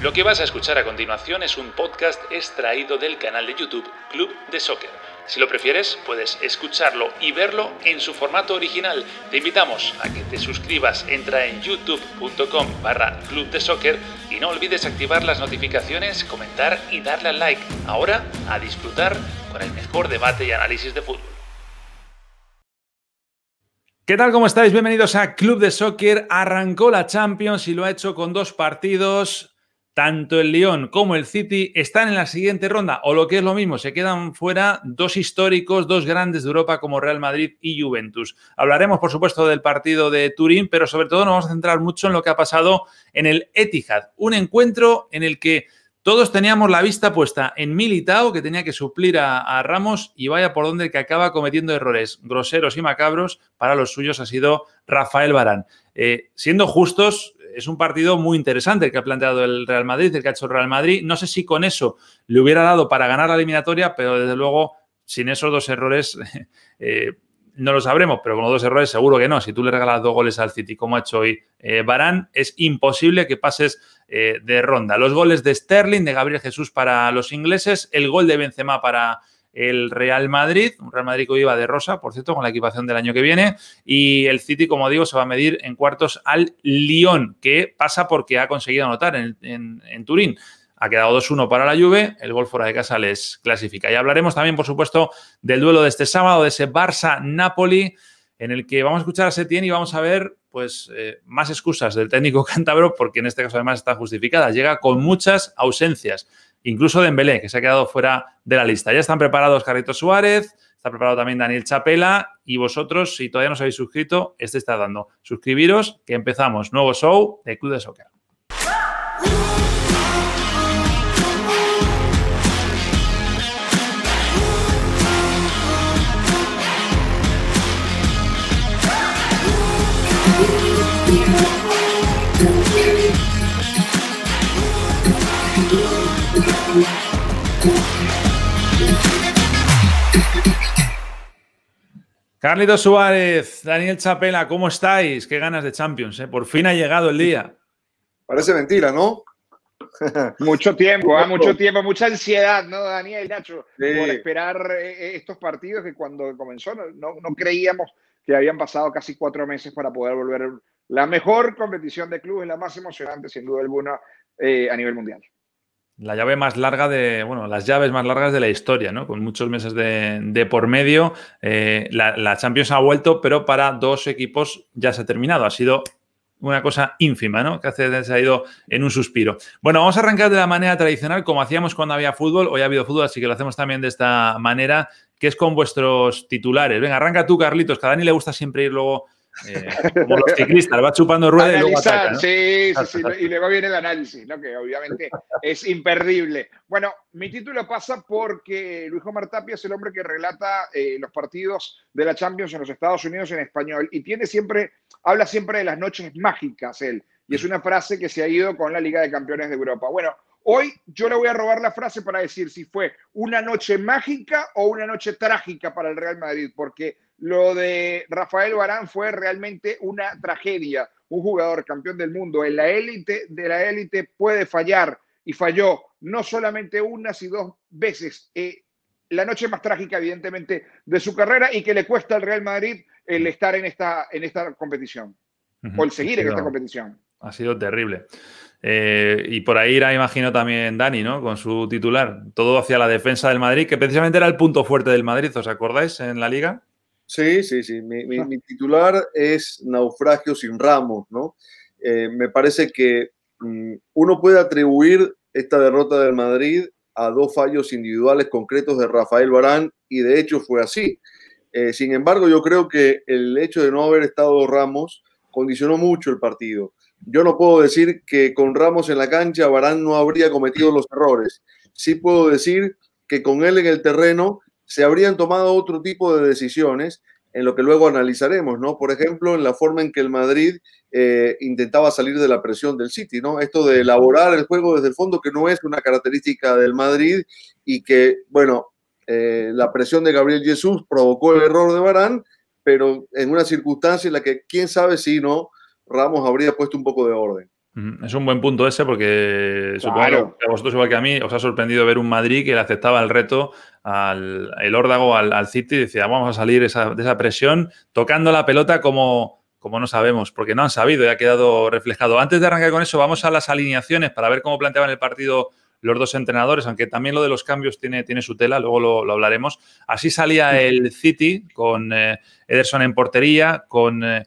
Lo que vas a escuchar a continuación es un podcast extraído del canal de YouTube Club de Soccer. Si lo prefieres, puedes escucharlo y verlo en su formato original. Te invitamos a que te suscribas, entra en youtube.com barra Club de Soccer y no olvides activar las notificaciones, comentar y darle al like. Ahora, a disfrutar con el mejor debate y análisis de fútbol. ¿Qué tal? ¿Cómo estáis? Bienvenidos a Club de Soccer. Arrancó la Champions y lo ha hecho con dos partidos tanto el Lyon como el City están en la siguiente ronda, o lo que es lo mismo, se quedan fuera dos históricos, dos grandes de Europa como Real Madrid y Juventus. Hablaremos, por supuesto, del partido de Turín, pero sobre todo nos vamos a centrar mucho en lo que ha pasado en el Etihad, un encuentro en el que todos teníamos la vista puesta en Militao, que tenía que suplir a, Ramos, y vaya por donde que acaba cometiendo errores groseros y macabros, para los suyos ha sido Rafael Barán. Eh, siendo justos, es un partido muy interesante el que ha planteado el Real Madrid, el que ha hecho el Real Madrid. No sé si con eso le hubiera dado para ganar la eliminatoria, pero desde luego, sin esos dos errores, eh, no lo sabremos, pero con dos errores seguro que no. Si tú le regalas dos goles al City, como ha hecho hoy eh, Barán, es imposible que pases eh, de ronda. Los goles de Sterling, de Gabriel Jesús para los ingleses, el gol de Benzema para el Real Madrid, un Real Madrid que iba de rosa, por cierto, con la equipación del año que viene, y el City, como digo, se va a medir en cuartos al Lyon, que pasa porque ha conseguido anotar en, Turín. Ha quedado 2-1 para la Juve, el gol fuera de casa les clasifica. Y hablaremos también, por supuesto, del duelo de este sábado, de ese Barça-Napoli, en el que vamos a escuchar a Setién y vamos a ver pues eh, más excusas del técnico cántabro, porque en este caso además está justificada. Llega con muchas ausencias incluso Dembélé, que se ha quedado fuera de la lista. Ya están preparados Carlitos Suárez, está preparado también Daniel Chapela y vosotros, si todavía no os habéis suscrito, este está dando. Suscribiros, que empezamos. Nuevo show de Club de Soccer. Carlito Suárez, Daniel Chapela, ¿cómo estáis? Qué ganas de Champions, ¿eh? Por fin ha llegado el día. Parece mentira, ¿no? mucho tiempo, ¿eh? mucho tiempo, mucha ansiedad, ¿no, Daniel Nacho? Por esperar eh, eh, estos partidos que cuando comenzó no, creíamos que habían pasado casi cuatro meses para poder volver la mejor competición de clubes, la más emocionante, sin duda alguna, a nivel mundial la llave más larga de, bueno, las llaves más largas de la historia, ¿no? Con muchos meses de, por medio. Eh, la, Champions ha vuelto, pero para dos equipos ya se ha terminado. Ha sido una cosa ínfima, ¿no? Que hace, se ha ido en un suspiro. Bueno, vamos a arrancar de la manera tradicional, como hacíamos cuando había fútbol. Hoy ha habido fútbol, así que lo hacemos también de esta manera, que es con vuestros titulares. Venga, arranca tú, Carlitos, que a le gusta siempre ir luego eh, como los ciclistas, va chupando rueda y luego ataca, Sí, sí, sí, y luego viene el análisis, ¿no? que obviamente es imperdible. Bueno, mi título pasa porque Luis Omar Tapia es el hombre que relata eh, los partidos de la Champions en los Estados Unidos en español y tiene siempre, habla siempre de las noches mágicas él, y es una frase que se ha ido con la Liga de Campeones de Europa. Bueno, Hoy yo le voy a robar la frase para decir si fue una noche mágica o una noche trágica para el Real Madrid, porque lo de Rafael Barán fue realmente una tragedia. Un jugador campeón del mundo en la élite de la élite puede fallar y falló no solamente una, sino dos veces. Eh, la noche más trágica, evidentemente, de su carrera y que le cuesta al Real Madrid el estar en esta, en esta competición o el seguir en esta competición. Ha sido terrible. Eh, y por ahí irá, imagino, también Dani, ¿no? Con su titular. Todo hacia la defensa del Madrid, que precisamente era el punto fuerte del Madrid, ¿os acordáis? En la liga. Sí, sí, sí. Mi, titular es Naufragio sin Ramos, ¿no? Eh, me parece que mm, uno puede atribuir esta derrota del Madrid a dos fallos individuales concretos de Rafael Barán y de hecho fue así. Eh, sin embargo, yo creo que el hecho de no haber estado Ramos condicionó mucho el partido. Yo no puedo decir que con Ramos en la cancha Barán no habría cometido los errores. Sí puedo decir que con él en el terreno se habrían tomado otro tipo de decisiones en lo que luego analizaremos, ¿no? Por ejemplo, en la forma en que el Madrid eh, intentaba salir de la presión del City, ¿no? Esto de elaborar el juego desde el fondo, que no es una característica del Madrid y que, bueno, eh, la presión de Gabriel Jesús provocó el error de Barán, pero en una circunstancia en la que quién sabe si no Ramos habría puesto un poco de orden. Es un buen punto ese porque supongo que a vosotros igual que a mí os ha sorprendido ver un Madrid que le aceptaba el reto al el órdago, al, City y decía vamos a salir de esa presión tocando la pelota como, como no sabemos, porque no han sabido y ha quedado reflejado. Antes de arrancar con eso, vamos a las alineaciones para ver cómo planteaban el partido los dos entrenadores, aunque también lo de los cambios tiene, tiene su tela, luego lo, hablaremos. Así salía el City con eh, Ederson en portería, con... Eh,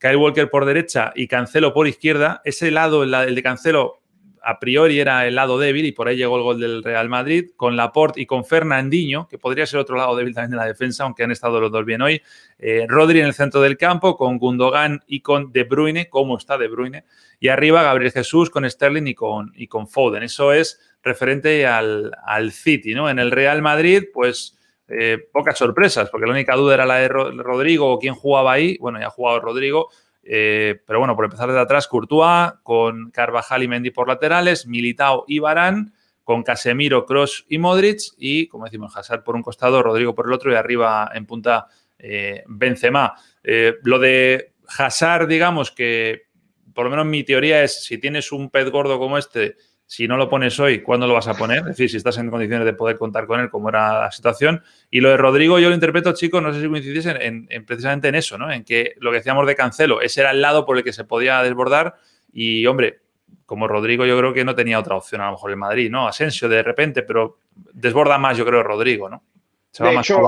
Kyle Walker por derecha y Cancelo por izquierda. Ese lado, el de Cancelo, a priori era el lado débil y por ahí llegó el gol del Real Madrid, con Laporte y con Fernandinho, que podría ser otro lado débil también de la defensa, aunque han estado los dos bien hoy. Eh, Rodri en el centro del campo, con Gundogan y con De Bruyne, ¿cómo está De Bruyne? Y arriba Gabriel Jesús con Sterling y con, y con Foden. Eso es referente al, al City, ¿no? En el Real Madrid, pues eh, pocas sorpresas, porque la única duda era la de Rodrigo o quién jugaba ahí. Bueno, ya ha jugado Rodrigo, eh, pero bueno, por empezar desde atrás, Courtois, con Carvajal y Mendy por laterales, Militao y Barán, con Casemiro, Cross y Modric, y como decimos, Hazard por un costado, Rodrigo por el otro, y arriba en punta eh, Benzema. lo de Hazard, digamos que por lo menos mi teoría es, si tienes un pez gordo como este, si no lo pones hoy, ¿cuándo lo vas a poner? Es decir, si estás en condiciones de poder contar con él, como era la situación. Y lo de Rodrigo, yo lo interpreto, chicos, no sé si coincidís en, precisamente en eso, ¿no? En que lo que decíamos de Cancelo, ese era el lado por el que se podía desbordar. Y, hombre, como Rodrigo, yo creo que no tenía otra opción, a lo mejor en Madrid, ¿no? Asensio de repente, pero desborda más, yo creo, Rodrigo, ¿no? de hecho,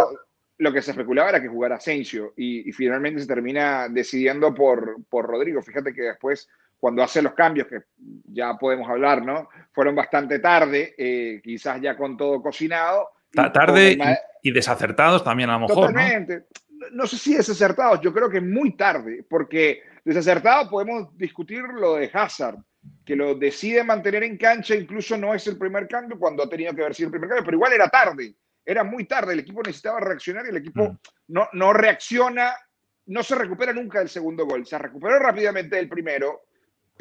lo que se especulaba era que jugara Asensio y, finalmente se termina decidiendo por, por Rodrigo. Fíjate que después cuando hace los cambios, que ya podemos hablar, ¿no? Fueron bastante tarde, eh, quizás ya con todo cocinado. tarde y, desacertados también a lo mejor. Totalmente. ¿no? sé si desacertados, yo creo que muy tarde, porque desacertados podemos discutir lo de Hazard, que lo decide mantener en cancha, incluso no es el primer cambio cuando ha tenido que haber sido el primer cambio, pero igual era tarde, era muy tarde, el equipo necesitaba reaccionar y el equipo mm. no, no reacciona, no se recupera nunca del segundo gol, se recuperó rápidamente del primero,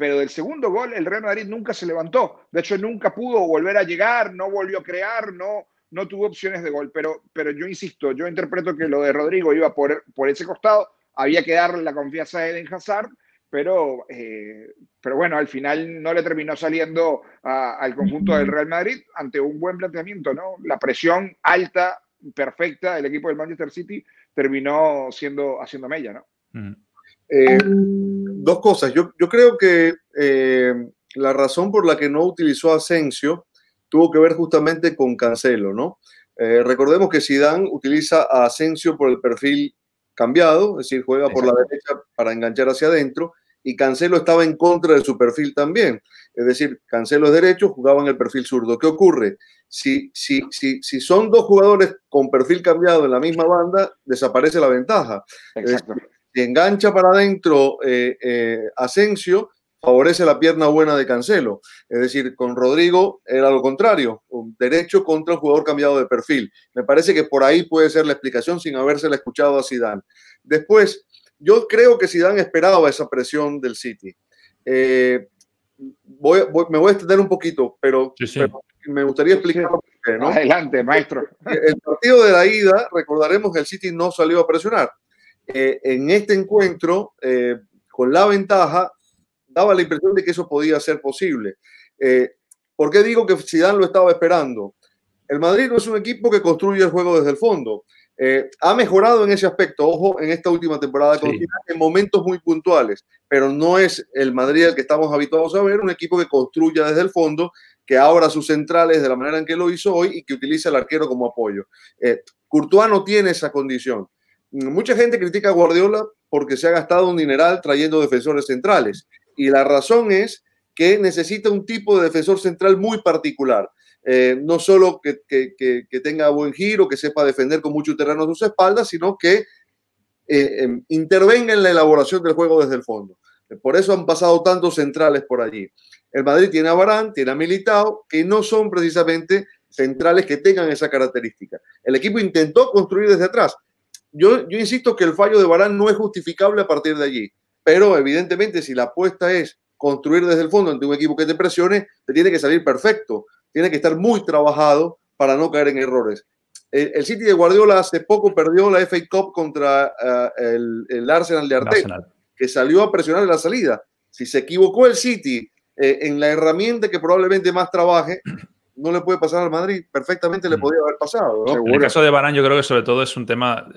pero del segundo gol el Real Madrid nunca se levantó. De hecho, nunca pudo volver a llegar, no volvió a crear, no, no tuvo opciones de gol. Pero, pero yo insisto, yo interpreto que lo de Rodrigo iba por, por ese costado, había que darle la confianza a Eden Hazard, pero, eh, pero bueno, al final no le terminó saliendo al conjunto del Real Madrid ante un buen planteamiento, ¿no? La presión alta, perfecta del equipo del Manchester City terminó siendo haciendo mella, ¿no? Eh, dos cosas. Yo, yo creo que eh, la razón por la que no utilizó Asensio tuvo que ver justamente con Cancelo, ¿no? Eh, recordemos que Zidane utiliza a Asensio por el perfil cambiado, es decir, juega por la derecha para enganchar hacia adentro, y Cancelo estaba en contra de su perfil también. Es decir, Cancelo es derecho, jugaba en el perfil zurdo. ¿Qué ocurre? Si, si, si, si son dos jugadores con perfil cambiado en la misma banda, desaparece la ventaja. Exacto si engancha para adentro eh, eh, Asensio, favorece la pierna buena de Cancelo. Es decir, con Rodrigo era lo contrario, un derecho contra el jugador cambiado de perfil. Me parece que por ahí puede ser la explicación sin habérsela escuchado a Zidane. Después, yo creo que Zidane esperaba esa presión del City. Eh, voy, me voy a extender un poquito, pero, me gustaría explicar Adelante, maestro. El partido de la ida, recordaremos que el City no salió a presionar. Eh, en este encuentro, eh, con la ventaja, daba la impresión de que eso podía ser posible. Eh, ¿Por qué digo que Zidane lo estaba esperando? El Madrid no es un equipo que construye el juego desde el fondo. ha mejorado en ese aspecto, ojo, en esta última temporada en momentos muy puntuales, pero no es el Madrid al que estamos habituados a ver, un equipo que construya desde el fondo, que abra sus centrales de la manera en que lo hizo hoy y que utiliza el arquero como apoyo. Courtois no tiene esa condición. Mucha gente critica a Guardiola porque se ha gastado un dineral trayendo defensores centrales. Y la razón es que necesita un tipo de defensor central muy particular. Eh, no solo que, tenga buen giro, que sepa defender con mucho terreno a sus espaldas, sino que eh, em, intervenga en la elaboración del juego desde el fondo. Por eso han pasado tantos centrales por allí. El Madrid tiene a Barán, tiene a Militao, que no son precisamente centrales que tengan esa característica. El equipo intentó construir desde atrás, yo, insisto que el fallo de Barán no es justificable a partir de allí, pero evidentemente si la apuesta es construir desde el fondo ante un equipo que te presione, te tiene que salir perfecto, tiene que estar muy trabajado para no caer en errores. El, City de Guardiola hace poco perdió la FA Cup contra eh, el, Arsenal de Arteta, que salió a presionar en la salida. Si se equivocó el City eh, en la herramienta que probablemente más trabaje, no le puede pasar al Madrid, perfectamente le mm. podría haber pasado. En el caso de Barán, yo creo que sobre todo es un tema,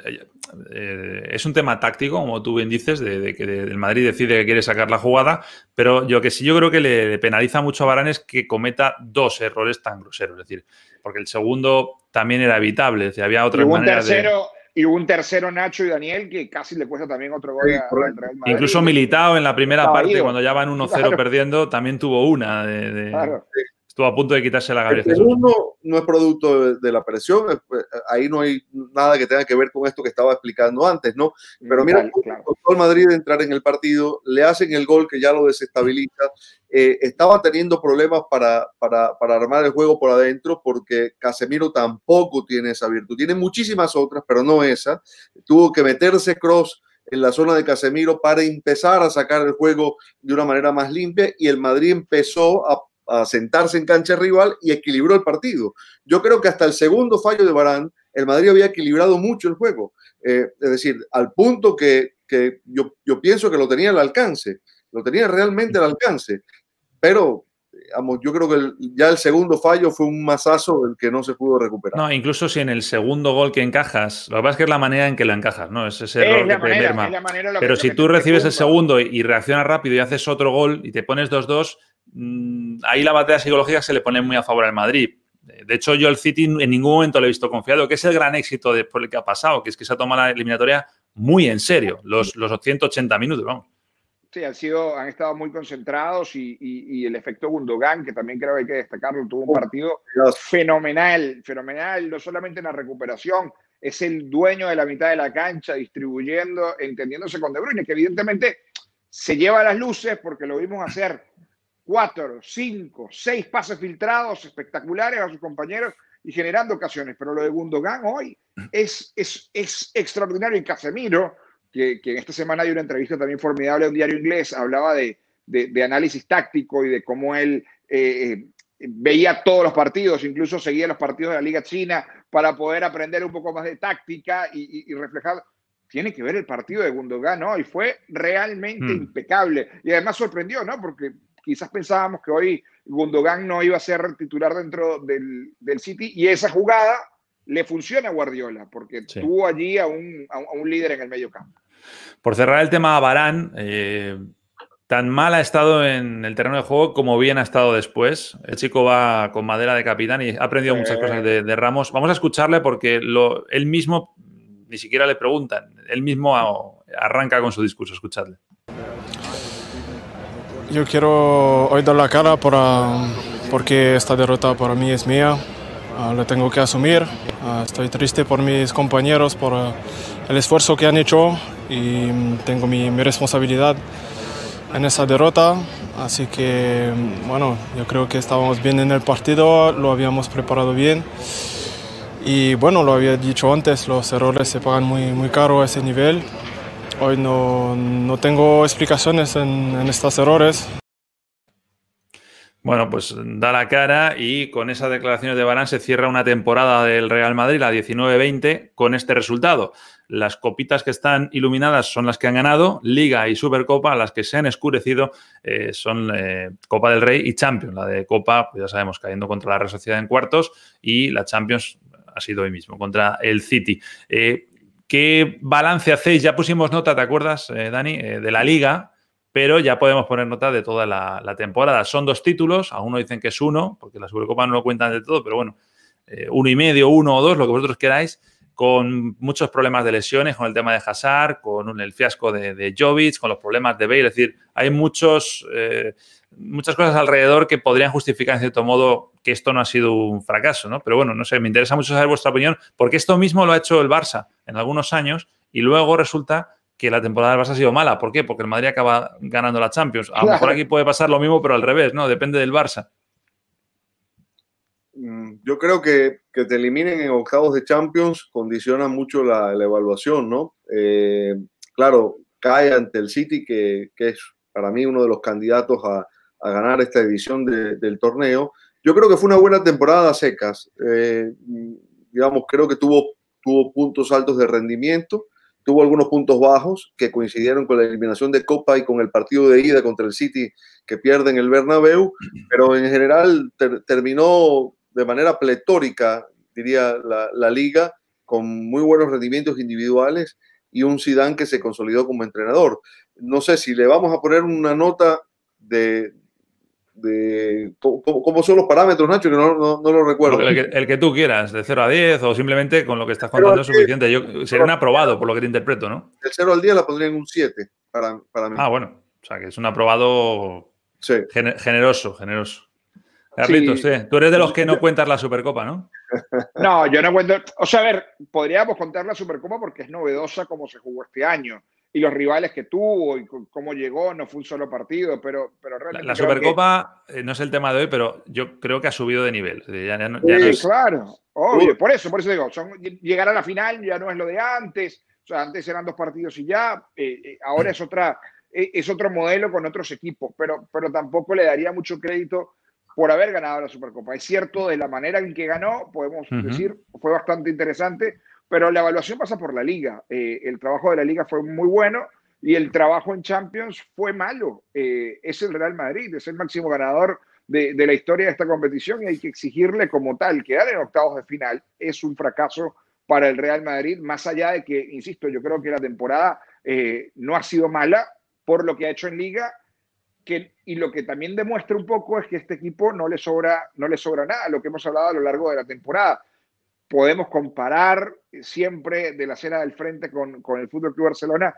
eh, es un tema táctico, como tú bien dices, de, que el Madrid decide que quiere sacar la jugada, pero yo que sí yo creo que le penaliza mucho a Barán es que cometa dos errores tan groseros, es decir, porque el segundo también era evitable, es decir, había otras maneras tercero, Y un tercero Nacho y Daniel que casi le cuesta también otro gol Real Madrid. Incluso Militado en la primera parte, cuando ya van 1-0 perdiendo, también tuvo una de, claro estuvo a punto de quitarse la cabeza. El segundo no es producto de, la presión, eh, ahí no hay nada que tenga que ver con esto que estaba explicando antes, ¿no? Pero mira, claro, el Madrid entrar en el partido, le hacen el gol que ya lo desestabiliza, eh, estaba teniendo problemas para, para, para, armar el juego por adentro porque Casemiro tampoco tiene esa virtud, tiene muchísimas otras, pero no esa, tuvo que meterse cross en la zona de Casemiro para empezar a sacar el juego de una manera más limpia y el Madrid empezó a a sentarse en cancha rival y equilibró el partido. Yo creo que hasta el segundo fallo de Barán, el Madrid había equilibrado mucho el juego. Eh, es decir, al punto que, yo, yo, pienso que lo tenía al alcance, lo tenía realmente al alcance. Pero, yo creo que ya el segundo fallo fue un masazo del que no se pudo recuperar. No, incluso si en el segundo gol que encajas, lo que pasa es que es la manera en que lo encajas, ¿no? Es ese error que te merma. Pero si tú recibes el segundo y reaccionas rápido y haces otro gol y te pones 2-2, Mm, ahí la batalla psicológica se le pone muy a favor al Madrid. De hecho, yo el City en ningún momento le he visto confiado, que es el gran éxito de, por el que ha pasado, que es que se ha tomado la eliminatoria muy en serio, los, los 180 minutos, vamos. Sí, han, sido, han estado muy concentrados y, el efecto Gundogan, que también creo que hay que destacarlo, tuvo un partido fenomenal, fenomenal, no solamente en la recuperación, es el dueño de la mitad de la cancha, distribuyendo, entendiéndose con De Bruyne, que evidentemente se lleva las luces porque lo vimos hacer cuatro, cinco, seis pases filtrados espectaculares a sus compañeros y generando ocasiones. Pero lo de Gundogan hoy es, es, es extraordinario. Y Casemiro, que, que, en esta semana hay una entrevista también formidable a un diario inglés, hablaba de, de, análisis táctico y de cómo él eh, eh, veía todos los partidos, incluso seguía los partidos de la Liga China para poder aprender un poco más de táctica y, reflejar tiene que ver el partido de Gundogan ¿no? y fue realmente mm. impecable. Y además sorprendió, ¿no? Porque quizás pensábamos que hoy Gundogan no iba a ser titular dentro del, City y esa jugada le funciona a Guardiola porque tuvo allí a un, líder en el medio campo. Por cerrar el tema a Barán, eh, tan mal ha estado en el terreno de juego como bien ha estado después. El chico va con madera de capitán y ha aprendido muchas cosas de, Ramos. Vamos a escucharle porque lo, él mismo ni siquiera le preguntan, él mismo arranca con su discurso. Escuchadle. Yo quiero hoy dar la cara porque esta derrota para mí es mía. Uh, la tengo que asumir. Ah, estoy triste por mis compañeros, por ah, el esfuerzo que han hecho y mm, tengo mi, mi, responsabilidad en esa derrota. Así que, mm, bueno, yo creo que estábamos bien en el partido, lo habíamos preparado bien. Y bueno, lo había dicho antes, los errores se pagan muy, muy caro a ese nivel. Hoy no, no tengo explicaciones en, estos errores. Bueno, pues da la cara y con esas declaraciones de Barán se cierra una temporada del Real Madrid, la 19-20, con este resultado. Las copitas que están iluminadas son las que han ganado, Liga y Supercopa, las que se han escurecido eh, son eh, Copa del Rey y Champions. La de Copa, pues ya sabemos, cayendo contra la Real Sociedad en cuartos y la Champions ha sido hoy mismo, contra el City. Eh, ¿Qué balance hacéis? Ya pusimos nota, ¿te acuerdas, eh, Dani, eh, de la liga? Pero ya podemos poner nota de toda la, temporada. Son dos títulos, algunos dicen que es uno, porque la Supercopa no lo cuentan de todo, pero bueno, eh, uno y medio, uno o dos, lo que vosotros queráis, con muchos problemas de lesiones, con el tema de Hazard, con el fiasco de, de Jovic, con los problemas de Bale. Es decir, hay muchos muchas cosas alrededor que podrían justificar en cierto modo que esto no ha sido un fracaso, ¿no? Pero bueno, no sé, me interesa mucho saber vuestra opinión, porque esto mismo lo ha hecho el Barça en algunos años y luego resulta que la temporada del Barça ha sido mala. ¿Por qué? Porque el Madrid acaba ganando la Champions. A lo mejor aquí puede pasar lo mismo, pero al revés, ¿no? Depende del Barça. Mm, yo creo que, que te eliminen en octavos de Champions condiciona mucho la, evaluación, ¿no? Eh, claro, cae ante el City, que, que es para mí uno de los candidatos a, a ganar esta edición del torneo. Yo creo que fue una buena temporada secas. Eh, digamos, creo que tuvo, tuvo puntos altos de rendimiento. tuvo algunos puntos bajos que coincidieron con la eliminación de Copa y con el partido de ida contra el City que pierde en el Bernabéu, pero en general terminó de manera pletórica, diría la, la, liga, con muy buenos rendimientos individuales y un Zidane que se consolidó como entrenador. No sé si le vamos a poner una nota de, de ¿cómo, son los parámetros, Nacho, que no, no, lo recuerdo. El que, tú quieras, de 0 a 10 o simplemente con lo que estás contando es suficiente. Yo, sería un aprobado, por lo que te interpreto, ¿no? El 0 al 10 la pondría en un 7 para, para mí. Ah, bueno. O sea, que es un aprobado generoso, generoso. Carlitos, sí. tú eres de los que no cuentas la Supercopa, ¿no? No, yo no cuento. O sea, a ver, podríamos contar la Supercopa porque es novedosa como se jugó este año y los rivales que tuvo y cómo llegó, no fue un solo partido, pero, pero realmente. La, Supercopa eh, no es el tema de hoy, pero yo creo que ha subido de nivel. sí, claro, obvio, por eso, por eso digo, llegar a la final ya no es lo de antes, o sea, antes eran dos partidos y ya, eh, eh, ahora es otra, es otro modelo con otros equipos, pero, pero tampoco le daría mucho crédito por haber ganado la Supercopa. Es cierto, de la manera en que ganó, podemos decir, fue bastante interesante, pero la evaluación pasa por la liga. Eh, el trabajo de la liga fue muy bueno y el trabajo en Champions fue malo. Eh, es el Real Madrid, es el máximo ganador de, la historia de esta competición y hay que exigirle como tal. Quedar en octavos de final es un fracaso para el Real Madrid, más allá de que, insisto, yo creo que la temporada eh, no ha sido mala por lo que ha hecho en liga. Y lo que también demuestra un poco es que este equipo no le sobra, no le sobra nada, lo que hemos hablado a lo largo de la temporada podemos comparar siempre de la escena del frente con, con el Fútbol Club Barcelona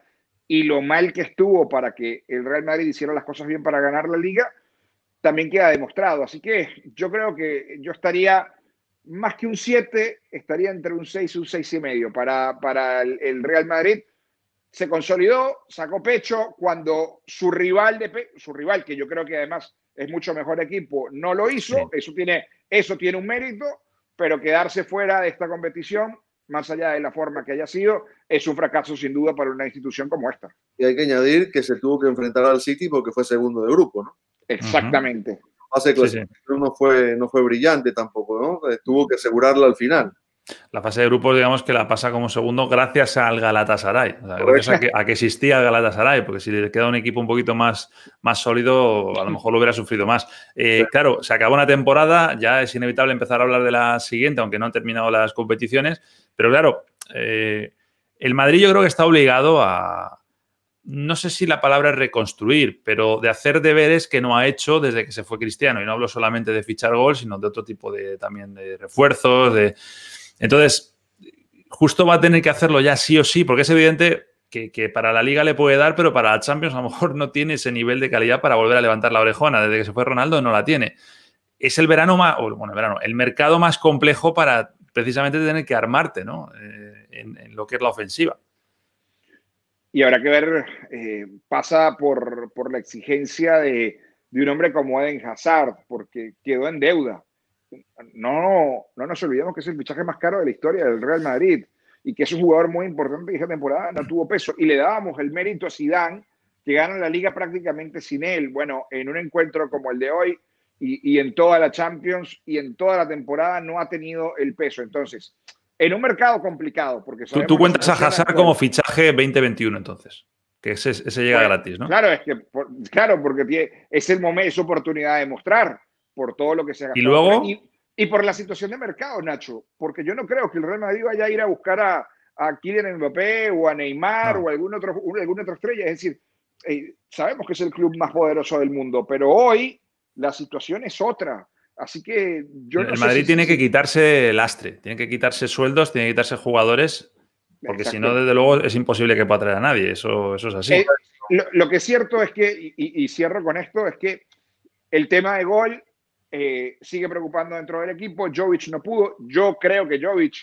y lo mal que estuvo para que el Real Madrid hiciera las cosas bien para ganar la liga, también queda demostrado. Así que yo creo que yo estaría más que un 7, estaría entre un 6 y un 6 y medio para, para el, Real Madrid. Se consolidó, sacó pecho cuando su rival, de, su rival, que yo creo que además es mucho mejor equipo, no lo hizo. Eso, tiene, eso tiene un mérito pero quedarse fuera de esta competición, más allá de la forma que haya sido, es un fracaso sin duda para una institución como esta. Y hay que añadir que se tuvo que enfrentar al City porque fue segundo de grupo, ¿no? Exactamente. Hace no fue, no fue brillante tampoco, ¿no? Eh, tuvo que asegurarla al final. La fase de grupos, digamos que la pasa como segundo gracias al Galatasaray. gracias a que, a que, existía el Galatasaray, porque si le queda un equipo un poquito más, más sólido, a lo mejor lo hubiera sufrido más. Eh, claro, se acabó una temporada, ya es inevitable empezar a hablar de la siguiente, aunque no han terminado las competiciones. Pero claro, eh, el Madrid yo creo que está obligado a, no sé si la palabra es reconstruir, pero de hacer deberes que no ha hecho desde que se fue Cristiano. Y no hablo solamente de fichar gol, sino de otro tipo de también de refuerzos, de entonces, justo va a tener que hacerlo ya sí o sí, porque es evidente que, para la liga le puede dar, pero para la Champions a lo mejor no tiene ese nivel de calidad para volver a levantar la orejona. Desde que se fue Ronaldo no la tiene. Es el verano más, bueno, el verano, el mercado más complejo para precisamente tener que armarte, ¿no? Eh, en, lo que es la ofensiva. Y habrá que ver, eh, pasa por, la exigencia de, de, un hombre como Eden Hazard, porque quedó en deuda no, no nos olvidemos que es el fichaje más caro de la historia del Real Madrid y que es un jugador muy importante y esta temporada no tuvo peso. Y le dábamos el mérito a Zidane, que gana la liga prácticamente sin él. Bueno, en un encuentro como el de hoy y, en toda la Champions y en toda la temporada no ha tenido el peso. Entonces, en un mercado complicado, porque tú, cuentas a Hazard como fichaje 2021 entonces. Que ese, llega gratis, ¿no? Claro, es que, claro, porque es el momento, es oportunidad de mostrar por todo lo que se ha Y luego. Y, por la situación de mercado, Nacho, porque yo no creo que el Real Madrid vaya a ir a buscar a, a Kylian Mbappé o a Neymar o algún otro, alguna otra estrella. Es decir, eh, sabemos que es el club más poderoso del mundo, pero hoy la situación es otra. Así que yo El Madrid tiene que quitarse lastre, tiene que quitarse sueldos, tiene que quitarse jugadores, porque si no, desde luego, es imposible que pueda traer a nadie. Eso, eso es así. Eh, lo, que es cierto es que, y, cierro con esto, es que el tema de gol eh, sigue preocupando dentro del equipo. Jovic no pudo. Yo creo que Jovic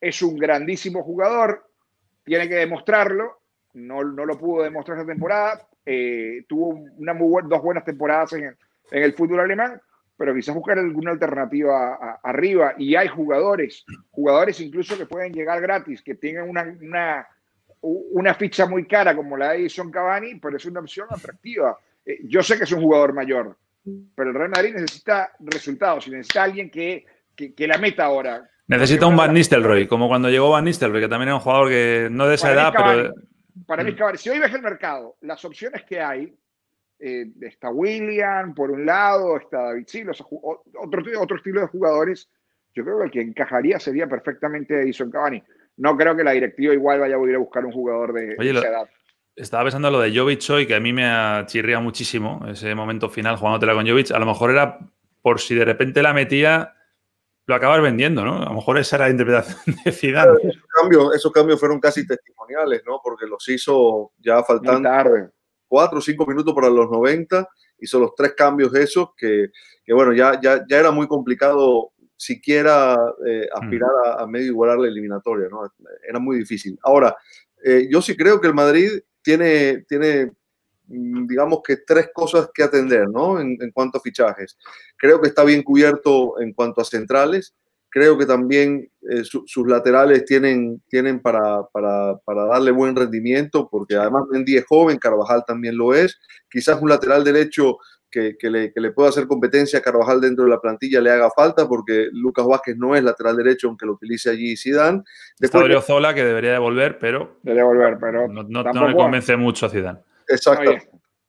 es un grandísimo jugador. Tiene que demostrarlo. No, no lo pudo demostrar esta temporada. Eh, tuvo dos buenas temporadas en, el fútbol alemán, pero quizás buscar alguna alternativa arriba. Y hay jugadores, jugadores incluso que pueden llegar gratis, que una, una, una ficha muy cara como la de Edison Cavani, pero es una opción atractiva. Eh, yo sé que es un jugador mayor, pero el Real Madrid necesita resultados y necesita alguien que, que, la meta ahora. Necesita un Van Nistelrooy, como cuando llegó Van Nistelrooy, que también era un jugador que no de esa edad, pero. Para mí, mm. si hoy ves el mercado, las opciones que hay, eh, está William por un lado, está David Silva, otro, otro estilo de jugadores, yo creo que el que encajaría sería perfectamente Edison Cavani. No creo que la directiva igual vaya a ir a buscar un jugador de, esa edad. Estaba pensando lo de Jovic hoy, que a mí me chirría muchísimo ese momento final jugándotela con Jovic. A lo mejor era por si de repente la metía, lo acabas vendiendo, ¿no? A lo mejor esa era la interpretación de Zidane. Esos cambios, esos cambios fueron casi testimoniales, ¿no? Porque los hizo ya faltando cuatro o cinco minutos para los 90, hizo los tres cambios esos que, que bueno, ya, ya, ya era muy complicado siquiera eh, mm. aspirar a, medio igualar la eliminatoria, ¿no? Era muy difícil. Ahora, eh, yo sí creo que el Madrid tiene, tiene mm, digamos que tres cosas que atender, ¿no? En, cuanto a fichajes. Creo que está bien cubierto en cuanto a centrales. Creo que también eh, sus laterales tienen, tienen para, para, para, darle buen rendimiento, porque además Mendy es joven, Carvajal también lo es. Quizás un lateral derecho que, le, que, le, pueda hacer competencia a Carvajal dentro de la plantilla le haga falta porque Lucas Vázquez no es lateral derecho aunque lo utilice allí Zidane. Después Está Zola que debería devolver, pero debería volver, pero no, no, me convence mucho a Zidane. Exacto.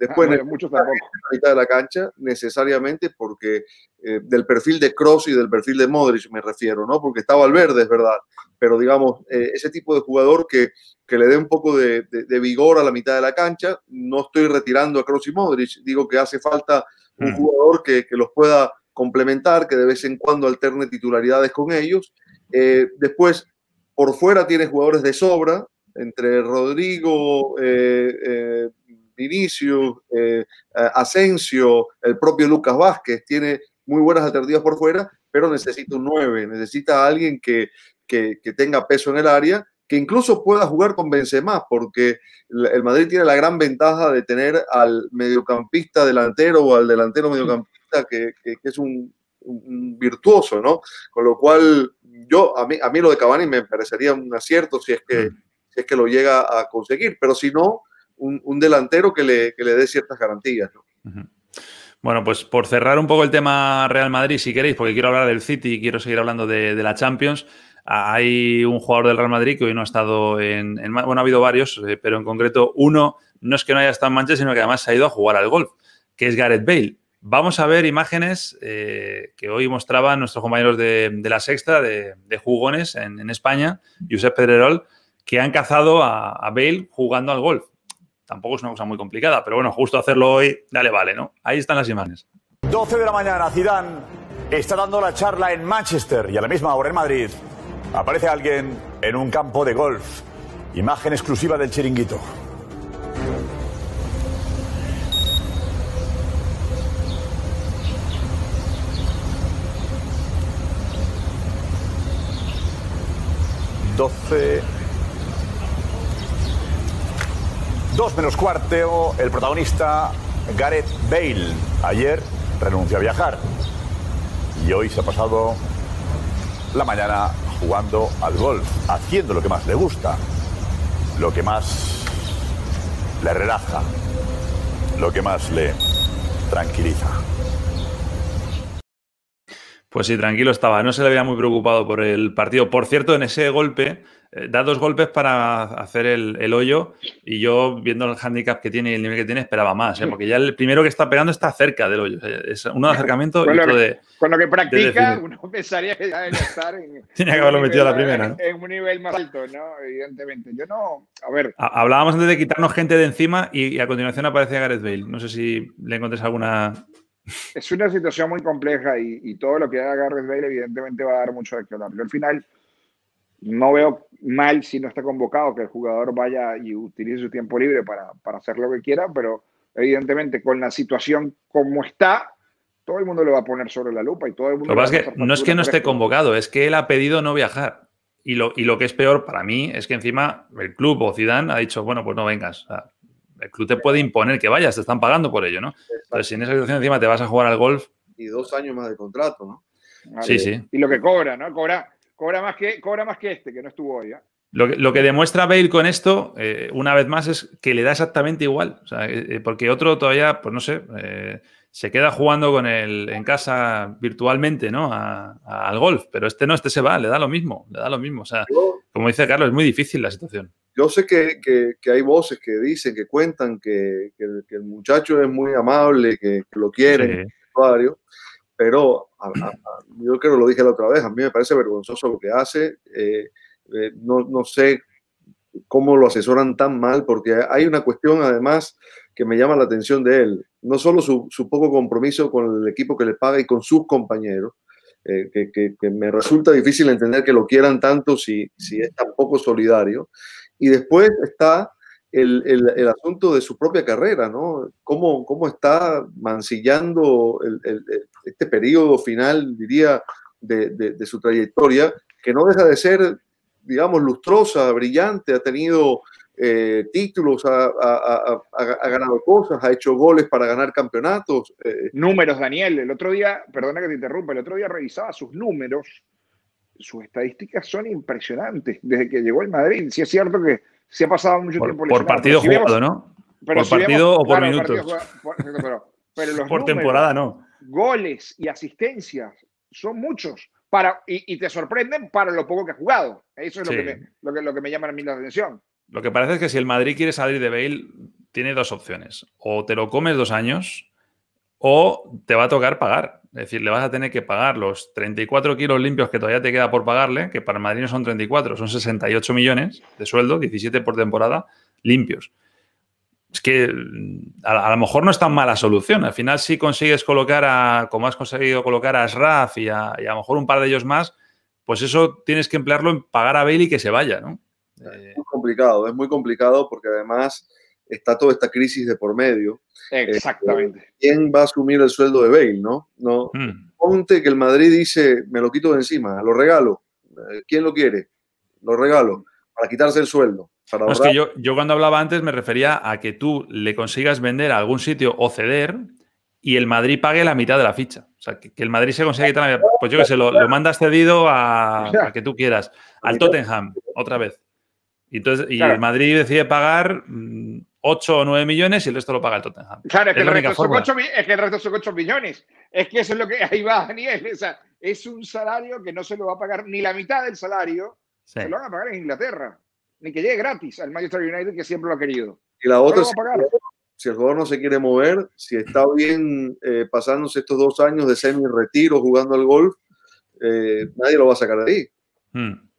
Después, ah, en la mitad de la cancha, necesariamente porque eh, del perfil de Cross y del perfil de Modric me refiero, ¿no? Porque está Valverde, es verdad, pero digamos, eh, ese tipo de jugador que, que le dé un poco de, de, vigor a la mitad de la cancha, no estoy retirando a Cross y Modric, digo que hace falta un mm. jugador que, que, los pueda complementar, que de vez en cuando alterne titularidades con ellos. Eh, después, por fuera tiene jugadores de sobra, entre Rodrigo, eh, Vinicius, eh, Asensio, el propio Lucas Vázquez, tiene muy buenas alternativas por fuera, pero necesita un 9, necesita alguien que, que, tenga peso en el área, que incluso pueda jugar con Benzema, porque el Madrid tiene la gran ventaja de tener al mediocampista delantero o al delantero mediocampista que, que es un, virtuoso, ¿no? Con lo cual, yo, a mí, a mí lo de Cavani me parecería un acierto si es que, si es que lo llega a conseguir, pero si no, un, delantero que le, que le, dé ciertas garantías. Bueno, pues por cerrar un poco el tema Real Madrid, si queréis, porque quiero hablar del City y quiero seguir hablando de, la Champions. Hay un jugador del Real Madrid que hoy no ha estado en, Bueno, ha habido varios, eh, pero en concreto uno no es que no haya estado en Manchester, sino que además se ha ido a jugar al golf, que es Gareth Bale. Vamos a ver imágenes eh, que hoy mostraban nuestros compañeros de, la Sexta, de, jugones en, España, Josep Pedrerol, que han cazado a Bale jugando al golf. Tampoco es una cosa muy complicada, pero bueno, justo hacerlo hoy, dale, vale, ¿no? Ahí están las imágenes. 12 de la mañana, Zidane está dando la charla en Manchester y a la misma hora en Madrid aparece alguien en un campo de golf. Imagen exclusiva del chiringuito. Doce 2 menos cuarto, el protagonista Gareth Bale. Ayer renunció a viajar y hoy se ha pasado la mañana jugando al golf, haciendo lo que más le gusta, lo que más le relaja, lo que más le tranquiliza. Pues sí, tranquilo estaba. No se le había muy preocupado por el partido. Por cierto, en ese golpe eh, da dos golpes para hacer el, hoyo y yo, viendo el handicap que tiene y el nivel que tiene, esperaba más, ¿eh? porque ya el primero que está pegando está cerca del hoyo. Es uno de acercamiento y otro de. Con lo que practica, uno pensaría que ya debe estar en. Tiene que haberlo metido a la primera. En, un nivel más alto, ¿no? Evidentemente. Yo no. A ver. Hablábamos antes de quitarnos gente de encima y, a continuación aparece Gareth Bale. No sé si le encontrés alguna. Es una situación muy compleja y, todo lo que haga Gareth Bale, evidentemente, va a dar mucho de qué hablar. Yo al final no veo mal si no está convocado que el jugador vaya y utilice su tiempo libre para, hacer lo que quiera, pero evidentemente con la situación como está, todo el mundo lo va a poner sobre la lupa y todo el mundo... Lo que no es que no esté convocado, es que él ha pedido no viajar. Y lo, y lo que es peor para mí es que encima el club o Zidane ha dicho, bueno, pues no vengas. el club te puede imponer que vayas, te están pagando por ello, ¿no? Entonces, si en esa situación encima te vas a jugar al golf... Y dos años más de contrato, ¿no? sí, sí. Y lo que cobra, ¿no? Cobra Cobra más que, cobra más que este, que no estuvo hoy. ¿eh? Lo que, demuestra Bale con esto, eh, una vez más, es que le da exactamente igual. Eh, porque otro todavía, pues no sé, se queda jugando con el en casa virtualmente, ¿no? al golf, pero este no, este se va, le da lo mismo, le da lo mismo. O sea, como dice Carlos, es muy difícil la situación. Yo sé que, hay voces que dicen, que cuentan que, el, muchacho es muy amable, que, lo quiere, pero yo creo que lo dije la otra vez, a mí me parece vergonzoso lo que hace. Eh, eh, no, no sé cómo lo asesoran tan mal, porque hay una cuestión además que me llama la atención de él. No solo su, poco compromiso con el equipo que le paga y con sus compañeros, eh, que, me resulta difícil entender que lo quieran tanto si, si es tan poco solidario. Y después está el, el, asunto de su propia carrera, ¿no? Cómo, cómo está mancillando este periodo final, diría, de, de, su trayectoria, que no deja de ser, digamos, lustrosa, brillante, ha tenido eh, títulos, ha, ganado cosas, ha hecho goles para ganar campeonatos. Eh. Números, Daniel. El otro día, perdona que te interrumpa, el otro día revisaba sus números. Sus estadísticas son impresionantes desde que llegó al Madrid. Sí es cierto que se ha pasado mucho tiempo Por partido jugado, ¿no? por partido o por minutos. por, temporada, no. Goles y asistencias son muchos. Para, y, te sorprenden para lo poco que ha jugado. Eso es lo, que me, lo, que, lo que me llama a mí la atención. Lo que parece es que si el Madrid quiere salir de Bale, tiene dos opciones. O te lo comes dos años o te va a tocar pagar. Es decir, le vas a tener que pagar los 34 kilos limpios que todavía te queda por pagarle, que para Madrid no son 34, son 68 millones de sueldo, 17 por temporada, limpios. Es que mm, a, lo mejor no es tan mala solución. Al final, si consigues colocar a, como has conseguido colocar a Sraf y a, y a lo mejor un par de ellos más, pues eso tienes que emplearlo en pagar a Bale y que se vaya, ¿no? Es muy complicado, es muy complicado porque además está toda esta crisis de por medio. Exactamente. Eh, ¿Quién va a asumir el sueldo de Bale, no? no hmm. Ponte que el Madrid dice, me lo quito de encima, lo regalo. Eh, ¿Quién lo quiere? Lo regalo, para quitarse el sueldo. es que yo, yo cuando hablaba antes me refería a que tú le consigas vender a algún sitio o ceder y el Madrid pague la mitad de la ficha. O sea, que, el Madrid se consiga quitar la mitad. Pues yo que sé, lo, mandas cedido a, a, que tú quieras. Al Tottenham, otra vez. Y, entonces, y el Madrid decide pagar 8 mm, o 9 millones y el resto lo paga el Tottenham. Claro, es, que, el resto son 8, es que el resto son 8 millones. Es que eso es lo que ahí va, Daniel. O sea, es un salario que no se lo va a pagar ni la mitad del salario, se lo van a pagar en Inglaterra. Ni que llegue gratis al Manchester United, que siempre lo ha querido. Y la otra, si, el jugador no se quiere mover, si está bien eh, pasándose estos dos años de semi-retiro jugando al golf, eh, nadie lo va a sacar de ahí. Hmm.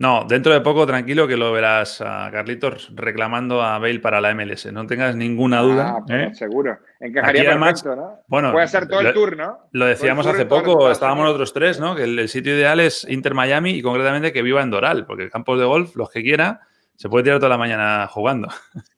No, dentro de poco, tranquilo, que lo verás a Carlitos reclamando a Bale para la MLS. No tengas ninguna duda. Ah, ¿eh? Seguro. Encajaría perfecto, ¿no? Bueno, Puede ser todo el tour, ¿no? Lo decíamos hace poco, estábamos nosotros tres, ¿no? Que el, sitio ideal es Inter Miami y concretamente que viva en Doral, porque campos de golf, los que quiera, se puede tirar toda la mañana jugando.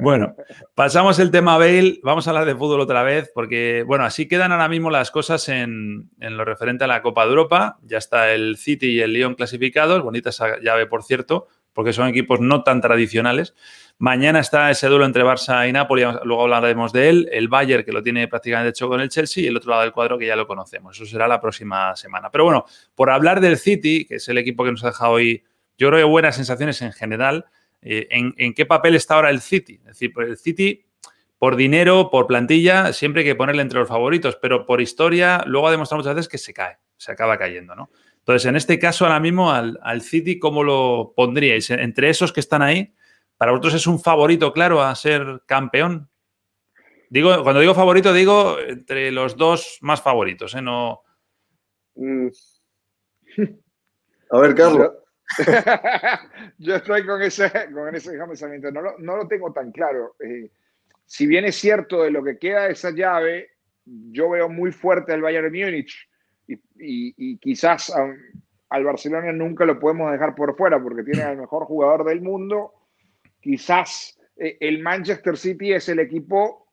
Bueno, pasamos el tema Bale, vamos a hablar de fútbol otra vez, porque, bueno, así quedan ahora mismo las cosas en, lo referente a la Copa de Europa. Ya está el City y el Lyon clasificados, bonita esa llave, por cierto, porque son equipos no tan tradicionales. Mañana está ese duelo entre Barça y Napoli, luego hablaremos de él. El Bayern, que lo tiene prácticamente hecho con el Chelsea, y el otro lado del cuadro, que ya lo conocemos. Eso será la próxima semana. Pero bueno, por hablar del City, que es el equipo que nos ha dejado hoy, yo creo que buenas sensaciones en general. Eh, en, qué papel está ahora el City. Es decir, el City, por dinero, por plantilla, siempre hay que ponerle entre los favoritos, pero por historia, luego ha demostrado muchas veces que se cae, se acaba cayendo, ¿no? Entonces, en este caso, ahora mismo, al, City, ¿cómo lo pondríais? Entre esos que están ahí, ¿para vosotros es un favorito, claro, a ser campeón? Digo, cuando digo favorito, digo entre los dos más favoritos, ¿eh? No. A ver, Carlos. yo estoy con ese, con ese pensamiento. No lo, no lo tengo tan claro. Eh, si bien es cierto de lo que queda de esa llave, yo veo muy fuerte al Bayern Múnich y, y, quizás al Barcelona nunca lo podemos dejar por fuera porque tiene al mejor jugador del mundo. Quizás eh, el Manchester City es el equipo,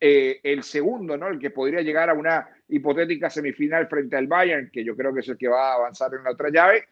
eh, el segundo, ¿no? El que podría llegar a una hipotética semifinal frente al Bayern, que yo creo que es el que va a avanzar en la otra llave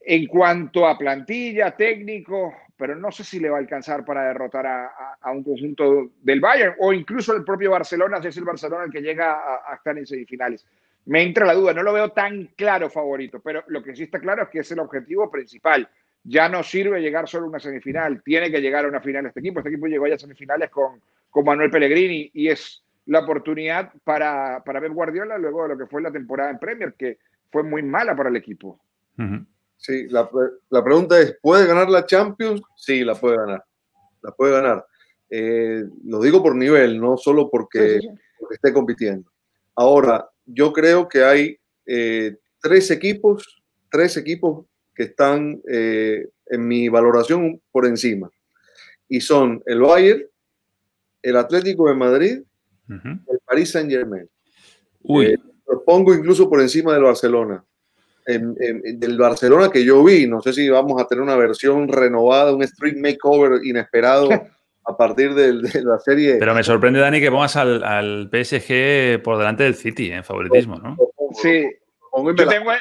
en cuanto a plantilla, técnico, pero no sé si le va a alcanzar para derrotar a, un conjunto del Bayern o incluso el propio Barcelona, si es el Barcelona el que llega a, estar en semifinales. Me entra la duda, no lo veo tan claro favorito, pero lo que sí está claro es que es el objetivo principal. Ya no sirve llegar solo a una semifinal, tiene que llegar a una final este equipo. Este equipo llegó ya a semifinales con, con Manuel Pellegrini y es la oportunidad para, para ver Guardiola luego de lo que fue la temporada en Premier, que fue muy mala para el equipo. Sí, la, la, pregunta es, ¿puede ganar la Champions? Sí, la puede ganar. La puede ganar. Eh, lo digo por nivel, no solo porque, esté compitiendo. Ahora, yo creo que hay eh, tres equipos, tres equipos que están eh, en mi valoración por encima. Y son el Bayern, el Atlético de Madrid, el Paris Saint Germain. Uy. lo pongo incluso por encima del Barcelona. Del Barcelona que yo vi, no sé si vamos a tener una versión renovada, un street makeover inesperado a partir de, la serie. Pero me sorprende, Dani, que pongas al, PSG por delante del City en favoritismo, ¿no? Sí. Yo tengo,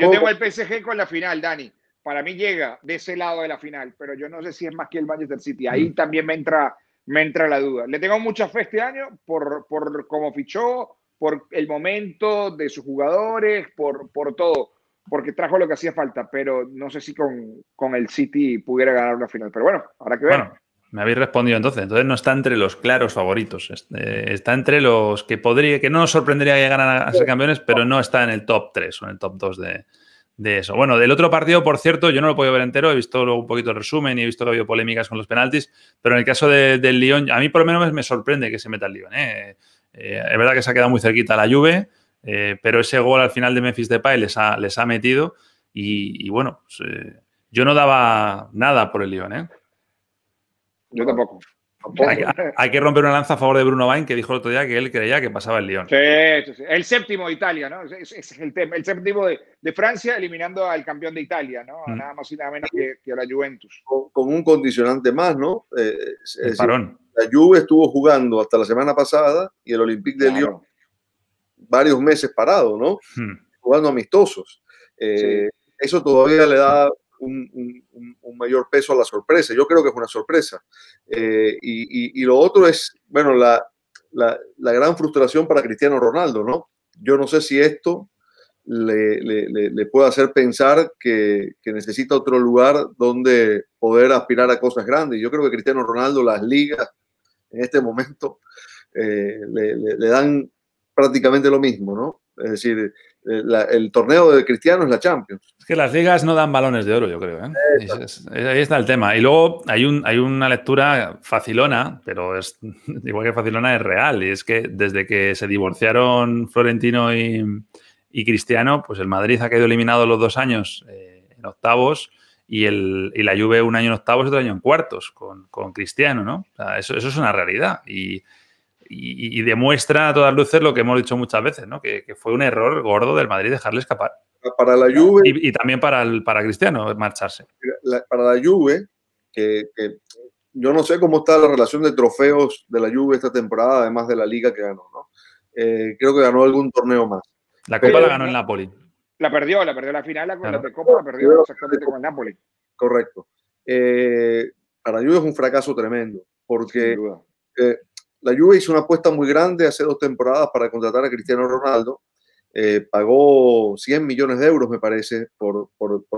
yo tengo el PSG con la final, Dani. Para mí llega de ese lado de la final, pero yo no sé si es más que el Manchester City. Ahí mm. también me entra, me entra la duda. Le tengo mucha fe este año por, por cómo fichó, por el momento de sus jugadores, por, por todo, porque trajo lo que hacía falta, pero no sé si con, con el City pudiera ganar una final. Pero bueno, habrá que ver. Me habéis respondido entonces. Entonces no está entre los claros favoritos. Eh, está entre los que podría, que no nos sorprendería que a ser campeones, pero no está en el top 3 o en el top 2 de, eso. Bueno, del otro partido, por cierto, yo no lo podido ver entero, he visto luego un poquito el resumen y he visto que ha habido polémicas con los penaltis, pero en el caso del Lyon, a mí por lo menos me sorprende que se meta el Lyon. ¿eh? Eh, es verdad que se ha quedado muy cerquita la Juve, pero ese gol al final de Memphis Depay les ha, les ha metido y, bueno, pues, yo no daba nada por el Lyon. ¿eh? Yo tampoco. Hay, que romper una lanza a favor de Bruno Bain, que dijo el otro día que él creía que pasaba el Lyon. Sí, sí, El séptimo de Italia, ¿no? Ese es el tema. El séptimo de, Francia eliminando al campeón de Italia, ¿no? Mm. Nada más y nada menos que, a la Juventus. Con, un condicionante más, ¿no? Eh, la Juve estuvo jugando hasta la semana pasada y el Olympique de Lyon varios meses parado, ¿no? Hmm. Jugando amistosos. Eh, eso todavía le da un, mayor peso a la sorpresa. Yo creo que es una sorpresa. Eh, y, lo otro es, bueno, la, la, gran frustración para Cristiano Ronaldo, ¿no? Yo no sé si esto le, le, puede hacer pensar que, que, necesita otro lugar donde poder aspirar a cosas grandes. Yo creo que Cristiano Ronaldo, las ligas en este momento, eh, le, dan prácticamente lo mismo, ¿no? Es decir, eh, el torneo de Cristiano es la Champions. Es que las ligas no dan balones de oro, yo creo. ¿eh? ahí está el tema. Y luego hay, un, hay una lectura facilona, pero es igual que facilona es real. Y es que desde que se divorciaron Florentino y, Cristiano, pues el Madrid ha quedado eliminado los dos años eh, en octavos y, el, y la Juve un año en octavos y otro año en cuartos con, Cristiano, ¿no? eso, eso es una realidad. Y y, demuestra a todas luces lo que hemos dicho muchas veces, ¿no? Que, fue un error gordo del Madrid dejarle escapar. Para la Juve... Y, también para, el, para Cristiano marcharse. para la Juve, que, yo no sé cómo está la relación de trofeos de la Juve esta temporada, además de la liga que ganó, ¿no? Eh, creo que ganó algún torneo más. La Copa la ganó en Napoli. La perdió, la perdió la final, la, la Copa la perdió exactamente con el Napoli. Correcto. Eh, para la Juve es un fracaso tremendo, porque la Juve hizo una apuesta muy grande hace dos temporadas para contratar a Cristiano Ronaldo. Eh, pagó 100 millones de euros, me parece, por,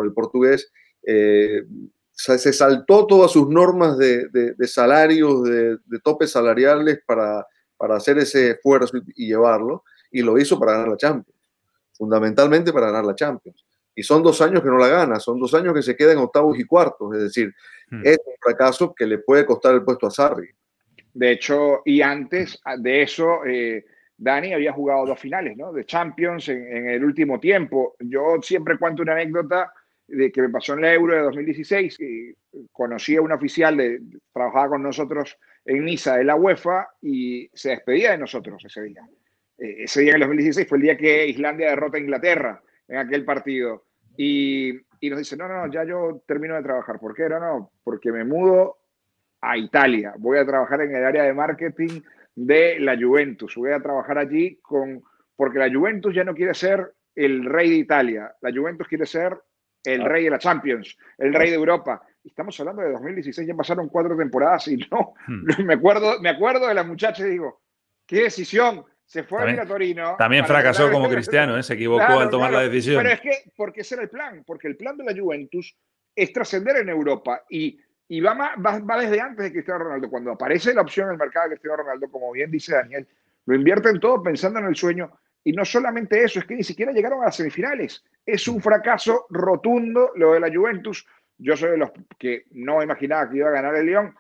el portugués. Eh, se saltó todas sus normas de, salarios, de, topes salariales para, para hacer ese esfuerzo y, llevarlo, y lo hizo para ganar la Champions, fundamentalmente para ganar la Champions. Y son dos años que no la gana, son dos años que se queda en octavos y cuartos, es decir, hmm. es un fracaso que le puede costar el puesto a Sarri. De hecho, y antes de eso, eh, Dani había jugado dos finales, ¿no? De Champions en, el último tiempo. Yo siempre cuento una anécdota de que me pasó en la Euro de 2016. Y conocí a un oficial de trabajaba con nosotros en Niza de la UEFA y se despedía de nosotros ese día. Eh, ese día en el 2016 fue el día que Islandia derrota a Inglaterra en aquel partido. Y, y nos dice, no, no, ya yo termino de trabajar. ¿Por qué? No, no, porque me mudo a Italia. Voy a trabajar en el área de marketing de la Juventus. Voy a trabajar allí con, porque la Juventus ya no quiere ser el rey de Italia. La Juventus quiere ser el rey de la Champions, el rey de Europa. Estamos hablando de 2016, ya pasaron cuatro temporadas y no, hmm. me acuerdo, me acuerdo de la muchacha y digo, qué decisión. Se fue también, a Torino. También fracasó como cristiano, ¿eh? se equivocó al tomar la decisión. Pero es que, porque ese era el plan, porque el plan de la Juventus es trascender en Europa y y va, va, desde antes de Cristiano Ronaldo. Cuando aparece la opción en el mercado de Cristiano Ronaldo, como bien dice Daniel, Lo invierten todo pensando en el sueño. Y no solamente eso, es que ni siquiera llegaron a las semifinales. Es un fracaso rotundo lo de la Juventus. Yo soy de los que no imaginaba que iba a ganar el León,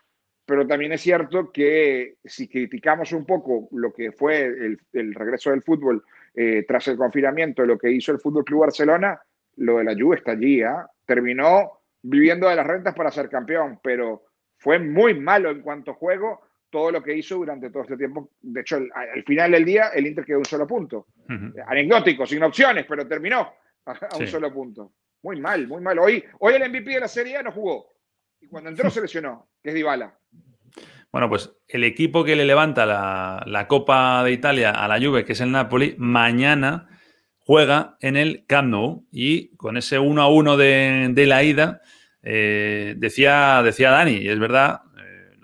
pero también es cierto que si criticamos un poco lo que fue el, regreso del fútbol eh, tras el confinamiento, lo que hizo el Fútbol Club Barcelona, lo de la Juve está allí. ¿ah? Terminó viviendo de las rentas para ser campeón, pero fue muy malo en cuanto a juego todo lo que hizo durante todo este tiempo. De hecho, al, final del día, el Inter quedó un solo punto. Anecdótico, sin opciones, pero terminó a, un solo punto. Muy mal, muy mal. Hoy, hoy el MVP de la Serie A no jugó. Y cuando entró se lesionó, que es Dybala. Bueno, pues el equipo que le levanta la, Copa de Italia a la Juve, que es el Napoli, mañana juega en el Camp Nou y con ese 1 a 1 de, la ida, eh, decía, decía Dani, y es verdad,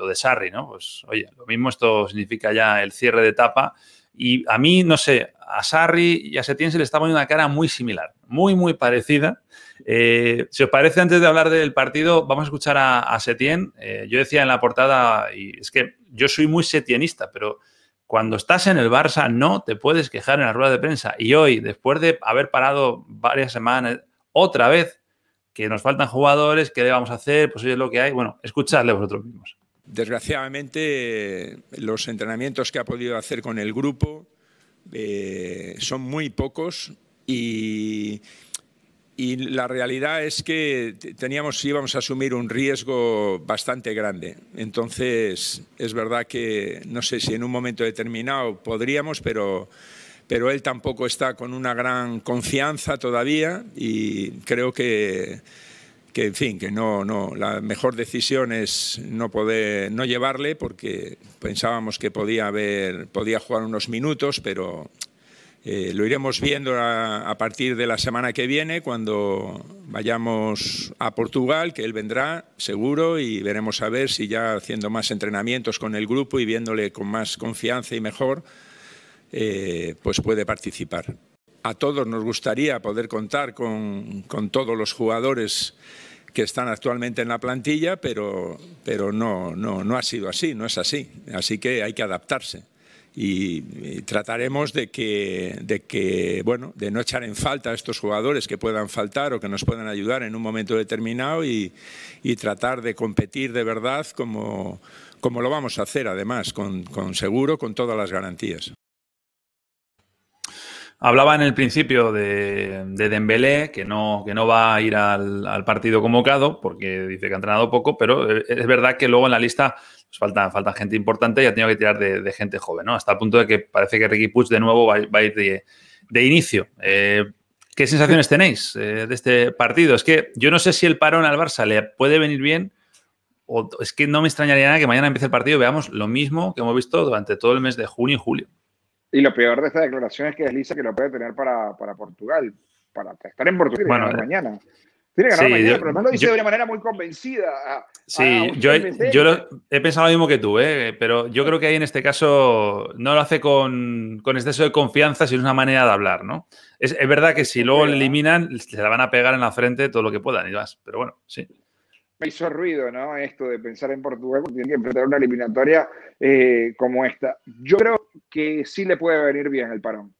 de Sarri, ¿no? Pues oye, lo mismo esto significa ya el cierre de etapa. Y a mí, no sé, a Sarri y a Setién se le está poniendo una cara muy similar, muy, muy parecida. Eh, si os parece, antes de hablar del partido, vamos a escuchar a, a Setién. Eh, yo decía en la portada, y es que yo soy muy setienista, pero cuando estás en el Barça no te puedes quejar en la rueda de prensa. Y hoy, después de haber parado varias semanas, otra vez que nos faltan jugadores, ¿qué debamos hacer? Pues hoy es lo que hay. Bueno, escuchadle vosotros mismos. Desgraciadamente, los entrenamientos que ha podido hacer con el grupo eh, son muy pocos y, y, la realidad es que teníamos, íbamos a asumir un riesgo bastante grande. Entonces, es verdad que no sé si en un momento determinado podríamos, pero, pero él tampoco está con una gran confianza todavía y creo que que en fin, que no, no, la mejor decisión es no poder, no llevarle porque pensábamos que podía haber, podía jugar unos minutos, pero eh, lo iremos viendo a, partir de la semana que viene cuando vayamos a Portugal, que él vendrá seguro y veremos a ver si ya haciendo más entrenamientos con el grupo y viéndole con más confianza y mejor, eh, pues puede participar. A todos nos gustaría poder contar con, todos los jugadores que están actualmente en la plantilla, pero, pero no, no, no ha sido así, no es así. Así que hay que adaptarse. Y, trataremos de que, de que, bueno, de no echar en falta a estos jugadores que puedan faltar o que nos puedan ayudar en un momento determinado y, y tratar de competir de verdad como, como lo vamos a hacer, además, con, con seguro, con todas las garantías. Hablaba en el principio de, de Dembélé, que no, que no va a ir al, partido convocado, porque dice que ha entrenado poco, pero es verdad que luego en la lista pues, falta, falta gente importante y ha tenido que tirar de, gente joven, ¿no? Hasta el punto de que parece que Ricky Puig de nuevo va, a ir de, inicio. Eh, ¿Qué sensaciones tenéis eh, de este partido? Es que yo no sé si el parón al Barça le puede venir bien o es que no me extrañaría nada que mañana empiece el partido y veamos lo mismo que hemos visto durante todo el mes de junio y julio. Y lo peor de esta declaración es que desliza que lo puede tener para, para Portugal, para estar en Portugal bueno, eh, mañana. Tiene que ganar mañana, pero además lo dice de una manera muy convencida. sí, yo, yo he pensado lo mismo que tú, ¿eh? pero yo creo que ahí en este caso no lo hace con, con exceso de confianza, sino una manera de hablar, ¿no? Es, es verdad que si luego le eliminan, se la van a pegar en la frente todo lo que puedan y más, pero bueno, sí me hizo ruido, ¿no? Esto de pensar en Portugal tiene que enfrentar una eliminatoria eh, como esta. Yo creo que sí le puede venir bien el parón.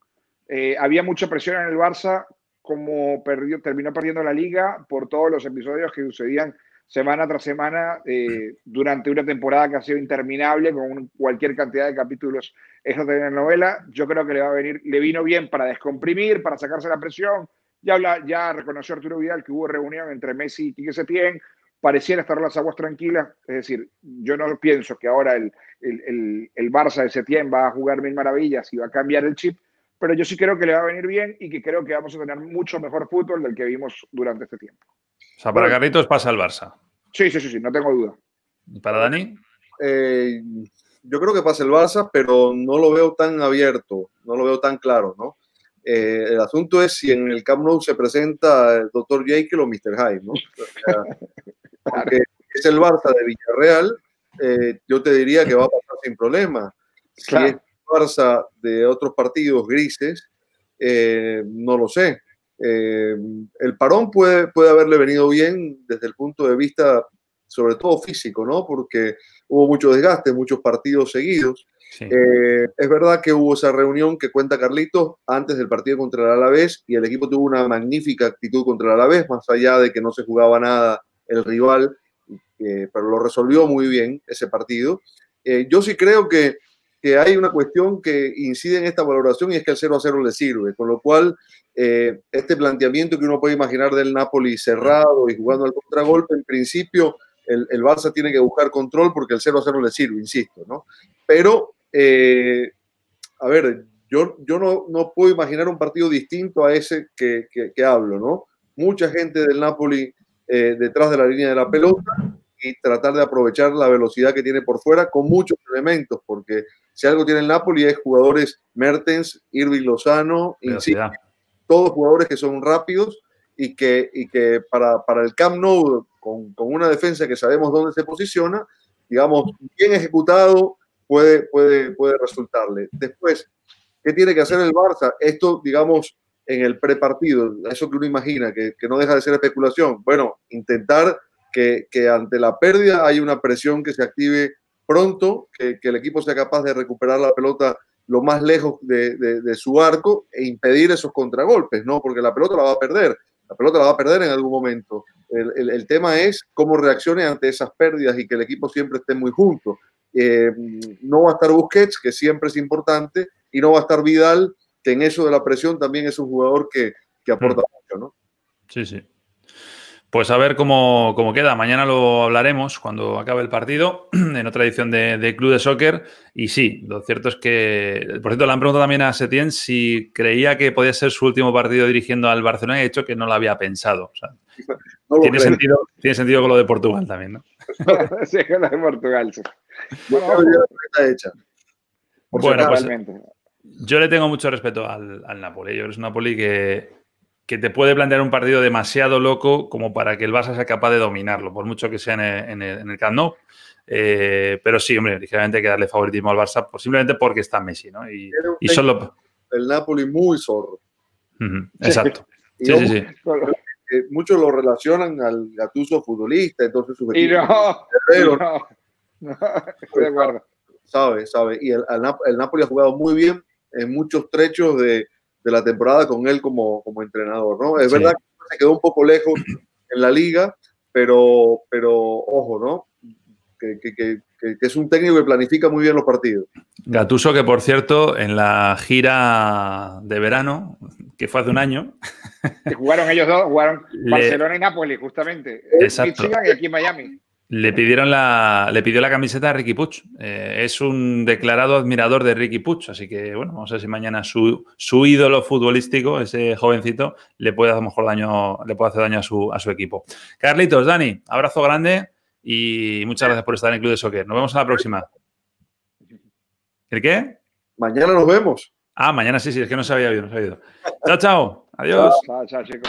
Eh, había mucha presión en el Barça, como perdió, terminó perdiendo la liga por todos los episodios que sucedían semana tras semana eh, durante una temporada que ha sido interminable con cualquier cantidad de capítulos esa novela. Yo creo que le va a venir, le vino bien para descomprimir, para sacarse la presión. Ya, habla, ya reconoció Arturo Vidal que hubo reunión entre Messi y Quique Setién pareciera estar las aguas tranquilas. Es decir, yo no pienso que ahora el, el, el, Barça de Setién va a jugar mil maravillas y va a cambiar el chip, pero yo sí creo que le va a venir bien y que creo que vamos a tener mucho mejor fútbol del que vimos durante este tiempo. O sea, para Carlitos pasa el Barça. Sí, sí, sí, sí, no tengo duda. ¿Y para Dani? Eh, yo creo que pasa el Barça, pero no lo veo tan abierto, no lo veo tan claro, ¿no? Eh, el asunto es si en el Camp Nou se presenta el Dr. Jekyll o Mr. Hyde, ¿no? porque es el Barça de Villarreal, eh, yo te diría que va a pasar sin problema. Si es Barça de otros partidos grises, eh, no lo sé. Eh, el parón puede, puede haberle venido bien desde el punto de vista, sobre todo físico, ¿no? Porque hubo mucho desgaste, muchos partidos seguidos. Eh, es verdad que hubo esa reunión que cuenta Carlitos antes del partido contra el Alavés y el equipo tuvo una magnífica actitud contra el Alavés, más allá de que no se jugaba nada el rival, eh, pero lo resolvió muy bien ese partido. Eh, yo sí creo que, que, hay una cuestión que incide en esta valoración y es que el 0 a 0 le sirve, con lo cual este planteamiento que uno puede imaginar del Napoli cerrado y jugando al contragolpe, en principio el, el Barça tiene que buscar control porque el 0 a 0 le sirve, insisto, ¿no? Pero eh, a ver, yo, yo no, no, puedo imaginar un partido distinto a ese que, que, hablo, ¿no? Mucha gente del Napoli eh, detrás de la línea de la pelota y tratar de aprovechar la velocidad que tiene por fuera con muchos elementos, porque si algo tiene el Napoli es jugadores Mertens, Irving Lozano, todos jugadores que son rápidos y que, y que para, para el Camp Nou, con, con una defensa que sabemos dónde se posiciona, digamos, bien ejecutado, puede, puede, puede resultarle. Después, ¿qué tiene que hacer el Barça? Esto, digamos, en el prepartido, eso que uno imagina, que, que no deja de ser especulación. Bueno, intentar que, que, ante la pérdida hay una presión que se active pronto, que, que, el equipo sea capaz de recuperar la pelota lo más lejos de, de, de, su arco e impedir esos contragolpes, ¿no? Porque la pelota la va a perder, la pelota la va a perder en algún momento. El, el, el tema es cómo reaccione ante esas pérdidas y que el equipo siempre esté muy junto. Eh, no va a estar Busquets, que siempre es importante, y no va a estar Vidal, que en eso de la presión también es un jugador que, que aporta mm. mucho, ¿no? Sí, sí. Pues a ver cómo, cómo, queda. Mañana lo hablaremos cuando acabe el partido en otra edición de, de, Club de Soccer. Y sí, lo cierto es que, por cierto, le han preguntado también a Setién si creía que podía ser su último partido dirigiendo al Barcelona y ha dicho que no lo había pensado. O sea, no tiene, sentido, tiene sentido con lo de Portugal también, ¿no? sí, con lo de Portugal. Sí. Bueno, hecha. bueno pues, yo le tengo mucho respeto al, al Napoli. Yo es un Napoli que, que te puede plantear un partido demasiado loco como para que el Barça sea capaz de dominarlo, por mucho que sea en el, en el, en el Camp Nou. Eh, pero sí, hombre, ligeramente hay que darle favoritismo al Barça, pues simplemente porque está Messi, ¿no? Y, y solo... El Napoli muy zorro. Uh -huh, exacto. Sí, sí, sí. Eh, muchos lo relacionan al gatuso futbolista, entonces su y no, Herrero, no, no, estoy de acuerdo. Sabe, sabe. Y el, el, el Napoli ha jugado muy bien en muchos trechos de, de la temporada con él como, como entrenador, ¿no? Es sí. verdad que se quedó un poco lejos en la liga, pero, pero ojo, ¿no? Que, que, que, que, es un técnico que planifica muy bien los partidos. Gatuso, que por cierto, en la gira de verano, que fue hace un año. Que jugaron ellos dos, jugaron le... Barcelona y Nápoles, justamente. Exacto. Y aquí en Miami. Le pidieron la, le pidió la camiseta a Ricky Puig. Eh, es un declarado admirador de Ricky Puig, así que bueno, vamos a ver si mañana su, su, ídolo futbolístico, ese jovencito, le puede a lo mejor daño, le puede hacer daño a su, a su equipo. Carlitos, Dani, abrazo grande y muchas gracias por estar en el Club de Soccer. Nos vemos en la próxima. ¿El qué? Mañana nos vemos. Ah, mañana sí, sí, es que no sabía bien, no sabía. Chao, chao. Adiós. Chao, chao, chicos.